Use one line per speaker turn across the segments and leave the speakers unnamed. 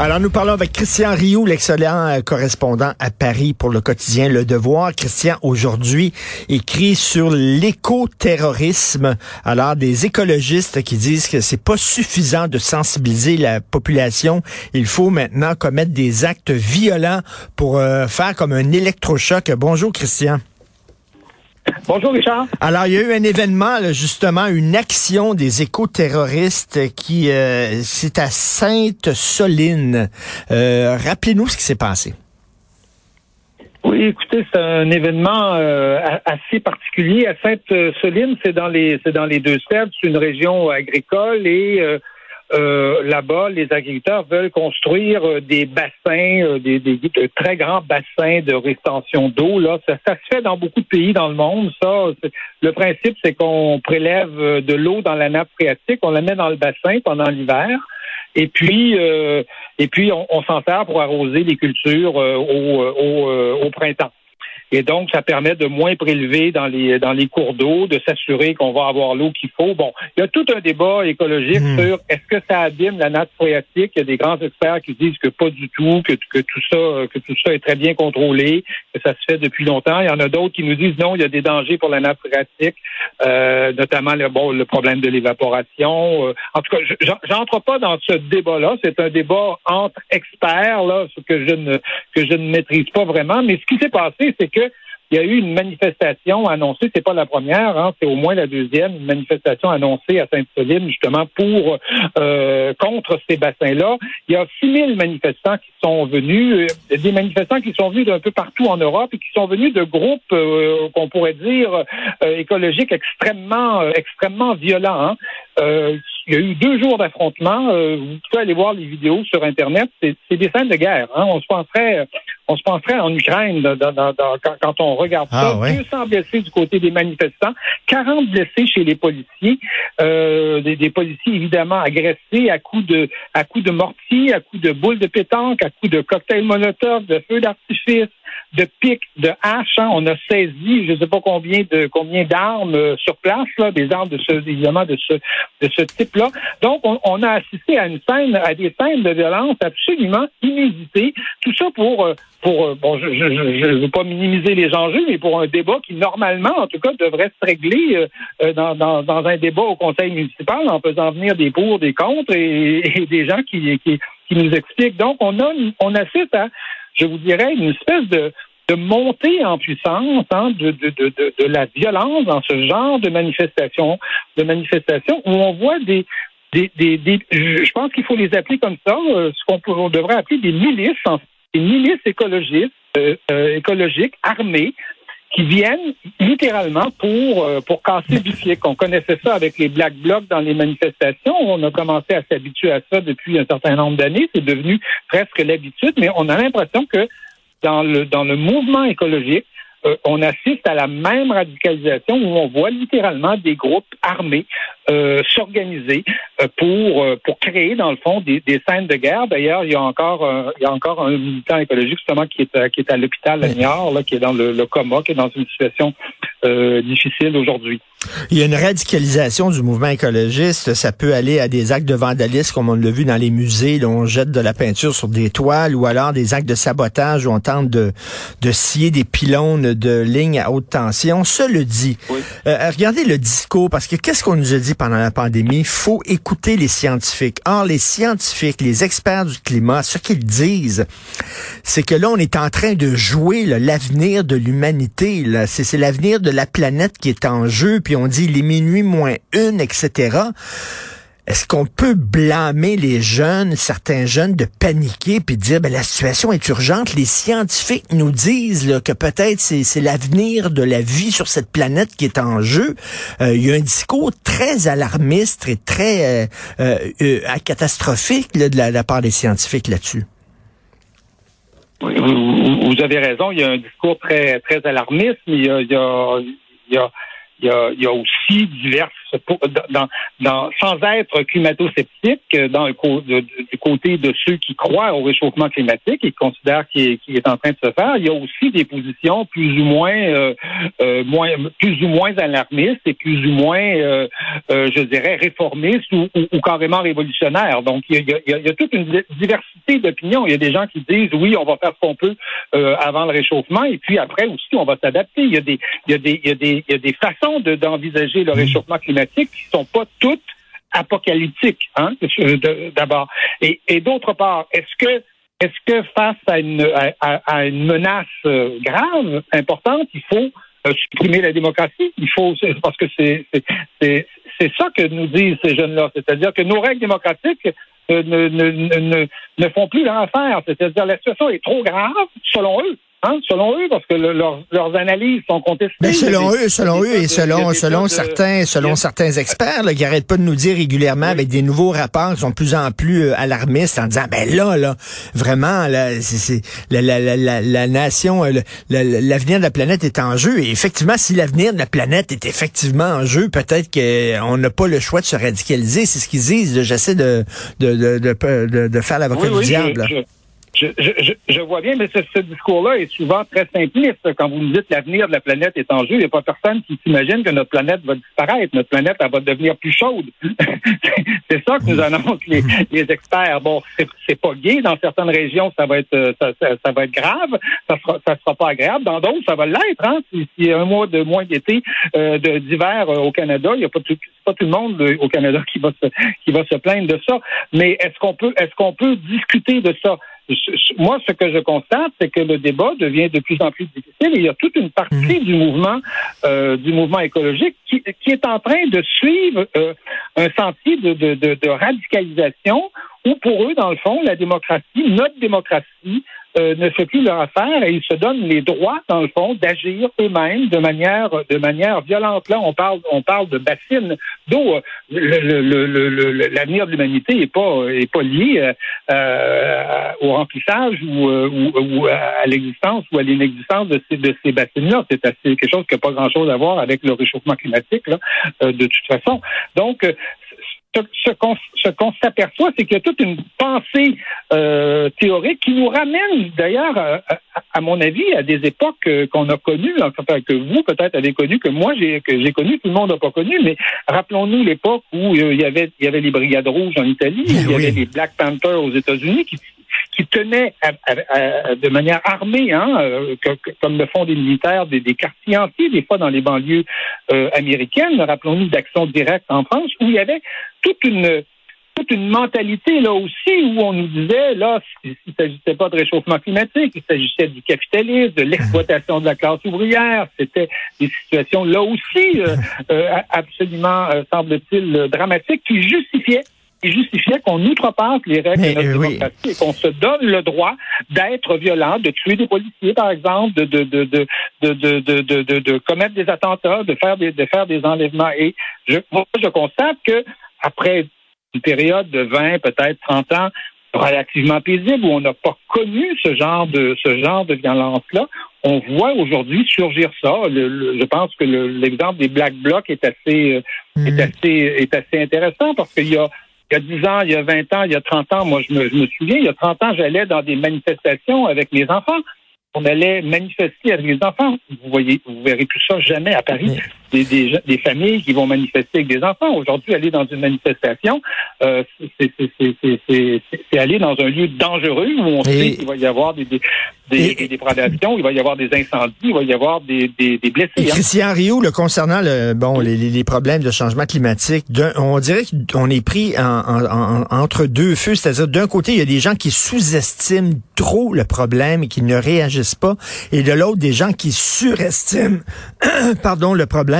Alors, nous parlons avec Christian Rioux, l'excellent euh, correspondant à Paris pour le quotidien Le Devoir. Christian, aujourd'hui, écrit sur l'éco-terrorisme. Alors, des écologistes qui disent que c'est pas suffisant de sensibiliser la population. Il faut maintenant commettre des actes violents pour euh, faire comme un électrochoc. Bonjour, Christian.
Bonjour Richard.
Alors, il y a eu un événement, là, justement, une action des éco-terroristes qui, euh, c'est à Sainte-Soline. Euh, rappelez-nous ce qui s'est passé.
Oui, écoutez, c'est un événement euh, assez particulier. À Sainte-Soline, c'est dans les c'est dans les deux sèvres, c'est une région agricole et euh, euh, là-bas, les agriculteurs veulent construire euh, des bassins, euh, des, des, de très grands bassins de rétention d'eau. Là, ça, ça, se fait dans beaucoup de pays dans le monde. Ça, le principe, c'est qu'on prélève de l'eau dans la nappe phréatique, on la met dans le bassin pendant l'hiver. Et puis, euh, et puis, on, s'en sert pour arroser les cultures au, au, au printemps. Et donc, ça permet de moins prélever dans les dans les cours d'eau, de s'assurer qu'on va avoir l'eau qu'il faut. Bon, il y a tout un débat écologique mmh. sur est-ce que ça abîme la nappe phréatique. Il y a des grands experts qui disent que pas du tout, que, que tout ça que tout ça est très bien contrôlé, que ça se fait depuis longtemps. Il y en a d'autres qui nous disent non, il y a des dangers pour la nappe phréatique, euh, notamment le bon le problème de l'évaporation. Euh, en tout cas, j'entre pas dans ce débat-là. C'est un débat entre experts là, que je ne que je ne maîtrise pas vraiment. Mais ce qui s'est passé, c'est que il y a eu une manifestation annoncée, c'est pas la première, hein, c'est au moins la deuxième, une manifestation annoncée à Sainte-Soline justement pour euh, contre ces bassins-là. Il y a 6000 manifestants qui sont venus, euh, des manifestants qui sont venus d'un peu partout en Europe et qui sont venus de groupes euh, qu'on pourrait dire euh, écologiques extrêmement extrêmement violents. Hein. Il y a eu deux jours d'affrontement. vous pouvez aller voir les vidéos sur Internet. C'est des scènes de guerre. Hein. On se penserait on se penserait en Ukraine quand, on regarde ah, ça. 200 blessés du côté des manifestants, 40 blessés chez les policiers, euh, des, policiers évidemment agressés à coups de à coups de mortier, à coups de boules de pétanque, à coups de cocktails molotov, de feux d'artifice, de pics, de haches. Hein. On a saisi, je ne sais pas combien de combien d'armes euh, sur place, là, des armes de ce évidemment de ce de ce type-là. Donc, on, on, a assisté à une scène, à des scènes de violence absolument inéditées. Tout ça pour euh, pour euh, bon, je ne veux pas minimiser les enjeux, mais pour un débat qui normalement, en tout cas, devrait se régler dans, dans, dans, un débat au conseil municipal en faisant venir des pour, des contre et, et des gens qui, qui qui nous expliquent. Donc, on a on assiste à je vous dirais, une espèce de, de montée en puissance hein, de, de, de, de, la violence dans ce genre de manifestation, de manifestation où on voit des, des, des, des je pense qu'il faut les appeler comme ça, euh, ce qu'on on devrait appeler des milices, des milices écologistes, euh, euh, écologiques armées qui viennent littéralement pour pour casser du flic. On connaissait ça avec les black blocs dans les manifestations. On a commencé à s'habituer à ça depuis un certain nombre d'années. C'est devenu presque l'habitude, mais on a l'impression que dans le, dans le mouvement écologique, euh, on assiste à la même radicalisation où on voit littéralement des groupes armés euh, s'organiser euh, pour pour créer dans le fond des, des scènes de guerre. D'ailleurs, il y a encore il y a encore un militant écologique justement qui est qui est à l'hôpital à Niort, là, qui est dans le, le, coma, qui est dans une situation difficile aujourd'hui.
Il y a une radicalisation du mouvement écologiste. Ça peut aller à des actes de vandalisme, comme on l'a vu dans les musées, où on jette de la peinture sur des toiles, ou alors des actes de sabotage où on tente de, de scier des pylônes de lignes à haute tension. Cela dit, euh, regardez le discours, parce que qu'est-ce qu'on nous a dit pendant la pandémie? faut écouter les scientifiques. Or, les scientifiques, les experts du climat, ce qu'ils disent, c'est que là, on est en train de jouer l'avenir de l'humanité. C'est l'avenir de la planète qui est en jeu puis on dit les minuit moins une, etc. Est-ce qu'on peut blâmer les jeunes, certains jeunes, de paniquer puis de dire ben la situation est urgente? Les scientifiques nous disent que peut-être c'est l'avenir de la vie sur cette planète qui est en jeu. Euh, il y a un discours très alarmiste et très euh, euh, catastrophique de, la, part des scientifiques là-dessus.
Oui, vous, avez raison. Il y a un discours très très alarmiste, mais il y a il y a il y a, aussi diverses dans, dans, sans être climato-sceptique euh, dans le du côté de ceux qui croient au réchauffement climatique et qui considèrent qu'il est, est, en train de se faire, il y a aussi des positions plus ou moins, euh, euh moins plus ou moins alarmistes et plus ou moins, euh, je dirais, réformistes ou, ou, carrément révolutionnaires. Donc, il y a, il y a toute une diversité d'opinions. Il y a des gens qui disent oui, on va faire ce qu'on peut avant le réchauffement et puis après aussi, on va s'adapter. Il y a des, il il y a des, il y a des façons d'envisager le mmh. réchauffement climatique qui sont pas toutes apocalyptiques, hein, d'abord. Et, d'autre part, est-ce que face à une, menace euh, grave, importante, il faut euh, supprimer la démocratie? Il faut parce que c'est ça que nous disent ces jeunes-là, c'est-à-dire que nos règles démocratiques euh, ne font plus leur affaire, c'est-à-dire la situation est trop grave, selon eux, Hein, selon eux, parce que leurs analyses sont contestées.
Mais selon eux, selon eux et selon selon certains selon certains experts là, qui arrêtent pas de nous dire régulièrement avec des nouveaux rapports qui sont de plus en plus euh, alarmistes en disant ben là là vraiment là c'est la, la, la, la, nation euh, l'avenir de la planète est en jeu. Et effectivement si l'avenir de la planète est effectivement en jeu peut-être qu'on n'a pas le choix de se radicaliser. C'est ce qu'ils disent j'essaie de de, de de, de, faire l'avocat du diable
je, je, je, vois bien, mais ce, ce discours-là est souvent très simpliste. Quand vous nous dites l'avenir de la planète est en jeu, il n'y a pas personne qui s'imagine que notre planète va disparaître. Notre planète, elle va devenir plus chaude. c'est ça que nous annoncent les, les experts. Bon, c'est pas gay. Dans certaines régions, ça va être ça, ça, va être grave. Ça sera, ça sera pas agréable. Dans d'autres, ça va l'être. Hein? Y a un mois de moins d'été, euh, d'hiver euh, au Canada, il n'y a pas tout, pas tout le monde euh, au Canada qui va se qui va se plaindre de ça. Mais est-ce qu'on peut est-ce qu'on peut discuter de ça? Moi, ce que je constate, c'est que le débat devient de plus en plus difficile et il y a toute une partie mhm. du mouvement euh, du mouvement écologique qui, qui, est en train de suivre euh, un sentier de, de, de, de radicalisation où pour eux, dans le fond, la démocratie, notre démocratie, euh, ne fait plus leur affaire et ils se donnent les droits, dans le fond, d'agir eux-mêmes de manière de manière violente. Là, on parle on parle de bassines d'eau. L'avenir de l'humanité est pas est pas lié euh, au remplissage ou, euh, ou, ou à l'existence ou à l'inexistence de ces de ces bassines-là. C'est quelque chose qui n'a pas grand-chose à voir avec le réchauffement climatique là, de toute façon. Donc ce, qu'on s'aperçoit, c'est qu'il y a toute une pensée euh, théorique qui nous ramène d'ailleurs, euh, à, mon avis, à des époques euh, qu'on a connues, enfin, que vous peut-être avez connues, que moi j'ai que j'ai connues, tout le monde n'a pas connu, mais rappelons-nous l'époque où il y avait il y avait les brigades rouges en Italie, il y avait les Black Panthers aux États-Unis qui qui tenaient de manière armée, hein, comme le font des militaires, des, quartiers entiers, des fois dans les banlieues américaines. Rappelons-nous d'actions directes en France, où il y avait toute une toute une mentalité là aussi où on nous disait là il ne s'agissait pas de réchauffement climatique, il s'agissait du capitalisme, de l'exploitation de la classe ouvrière, c'était des situations là aussi euh, euh, absolument euh, semble-t-il dramatiques qui justifiaient il justifiait qu'on outrepasse les règles de notre euh, démocratie et qu'on se donne le droit d'être violent, de tuer des policiers, par exemple, de de de, de, de, de, commettre des attentats, de faire des, de faire des enlèvements. Et je, moi, je constate que après une période de 20, peut-être 30 ans relativement paisible où on n'a pas connu ce genre de ce genre de violence là. On voit aujourd'hui surgir ça. Je pense que l'exemple des Black Blocs est assez euh, est mm. assez est assez intéressant parce qu'il y a il y a 10 ans, il y a 20 ans, il y a 30 ans, moi je me, souviens, il y a 30 ans, j'allais dans des manifestations avec mes enfants on allait manifester avec les enfants. Vous voyez, vous verrez plus ça jamais à Paris. Des, des, familles qui vont manifester avec des enfants. Aujourd'hui, aller dans une manifestation, euh, c'est aller dans un lieu dangereux où on sait qu'il va y avoir des, des, des, dégradations, il va y avoir des incendies, il va y avoir des, des, blessés. Et
hein. Christian Rio, le, concernant le, bon, les, les, problèmes de changement climatique, on dirait qu'on est pris en, entre deux feux. C'est-à-dire, d'un côté, il y a des gens qui sous-estiment trop le problème et qui ne réagissent pas. Et de l'autre, des gens qui surestiment, pardon, le problème.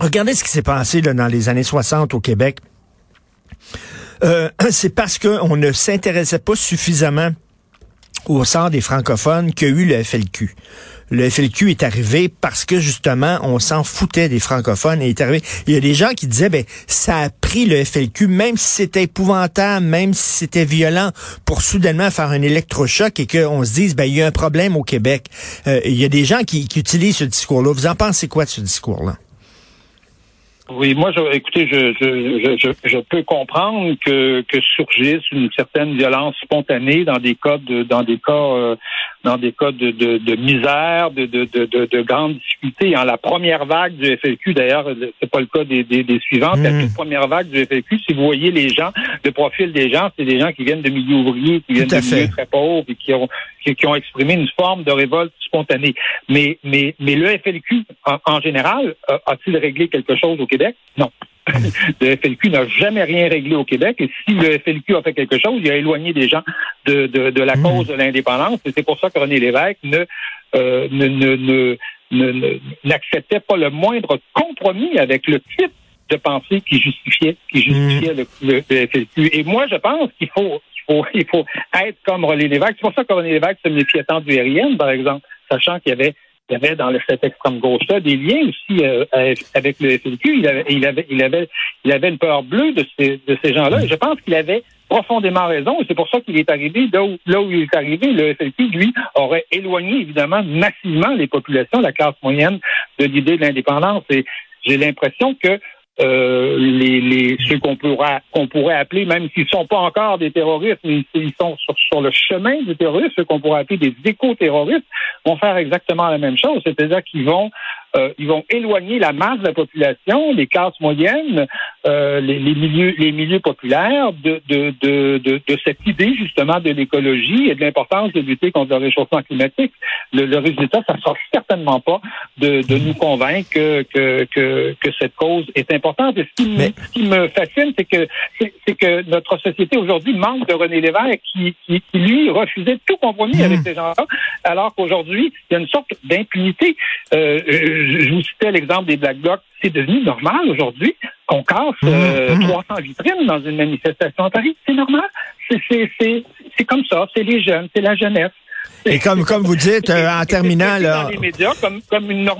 Regardez ce qui s'est passé dans les années 60 au Québec. Euh, c'est parce qu'on ne s'intéressait pas suffisamment au sort des francophones qu'a eu le FLQ. Le FLQ est arrivé parce que justement on s'en foutait des francophones et est arrivé. Il y a des gens qui disaient ben ça a pris le FLQ même si c'était épouvantable, même si c'était violent pour soudainement faire un électrochoc et qu'on se dise ben il y a un problème au Québec. Euh, il y a des gens qui, qui utilisent ce discours-là. Vous en pensez quoi de ce discours-là?
Oui, moi, je, écoutez, je, je, je, je peux comprendre que, que surgisse une certaine violence spontanée dans des cas de, dans des cas, euh, dans des cas de, de, de misère, de, de, de, de, grandes difficultés. En la première vague du FLQ, d'ailleurs, c'est pas le cas des, des, des suivantes. La mmh. toute première vague du FLQ, si vous voyez les gens, le profil des gens, c'est des gens qui viennent de milieux ouvriers, qui viennent de milieux très pauvres et qui ont, qui, ont exprimé une forme de révolte spontanée. Mais, mais, mais le FLQ, en, en général, a-t-il réglé quelque chose au Québec? Non. le FLQ n'a jamais rien réglé au Québec et si le FLQ a fait quelque chose, il a éloigné des gens de, de, de la hmm. cause de l'indépendance et c'est pour ça que René Lévesque ne, euh, ne, ne, ne, n'acceptait pas le moindre compromis avec le type de pensée qui justifiait, qui justifiait le, le, FLQ. Et moi, je pense qu'il faut, il faut, il faut être comme René Lévesque. C'est pour ça que René Lévesque se méfiait tant du RIN, par exemple, sachant qu'il y avait il y avait dans cette extrême gauche-là des liens aussi euh, avec le FLQ. Il avait, il avait, il avait, il avait une peur bleue de ces, de ces gens-là. Je pense qu'il avait profondément raison. C'est pour ça qu'il est arrivé là où, là où il est arrivé. Le FLQ, lui, aurait éloigné évidemment massivement les populations, la classe moyenne, de l'idée de l'indépendance. Et j'ai l'impression que euh, les, les, ceux qu'on pourra qu'on pourrait appeler, même s'ils sont pas encore des terroristes, mais ils sont sur, sur le chemin du terrorisme, ceux qu'on pourrait appeler des éco-terroristes, vont faire exactement la même chose, c'est-à-dire qu'ils vont euh, ils vont éloigner la masse de la population, les classes moyennes, euh, les, les, milieux, les milieux populaires de, de, de, de, de cette idée justement de l'écologie et de l'importance de lutter contre le réchauffement climatique. Le, le résultat, ça ne sera certainement pas de, de nous convaincre que, que, que, que, cette cause est importante. Et ce qui, me, ce qui me fascine, c'est que c'est que notre société aujourd'hui manque de René Lévesque qui, qui, qui, lui refusait tout compromis mmh. avec ces gens-là, alors qu'aujourd'hui il y a une sorte d'impunité. Euh, je vous citais l'exemple des Black Blocs. C'est devenu normal aujourd'hui qu'on casse 300 euh, mmh. vitrines dans une manifestation à Paris. C'est normal. C'est comme ça. C'est les jeunes, c'est la jeunesse.
Et comme, comme vous dites, euh, en terminant, là.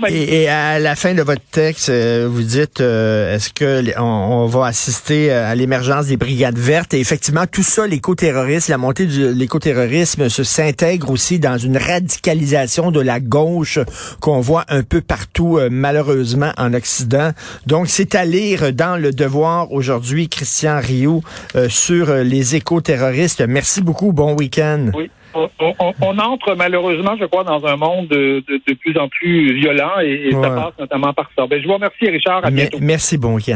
Et, à la fin de votre texte, euh, vous dites, euh, est-ce que on, va assister à l'émergence des brigades vertes? Et effectivement, tout ça, l'écoterrorisme, la montée de l'écoterrorisme se s'intègre aussi dans une radicalisation de la gauche qu'on voit un peu partout, malheureusement, en Occident. Donc, c'est à lire dans le devoir aujourd'hui, Christian Rioux, sur les écoterroristes. Merci beaucoup. Bon week-end.
Oui on, entre malheureusement, je crois, dans un monde de, plus en plus violent et, ça passe notamment par ça. Ben, je vous remercie, Richard. À bientôt.
Merci, bon week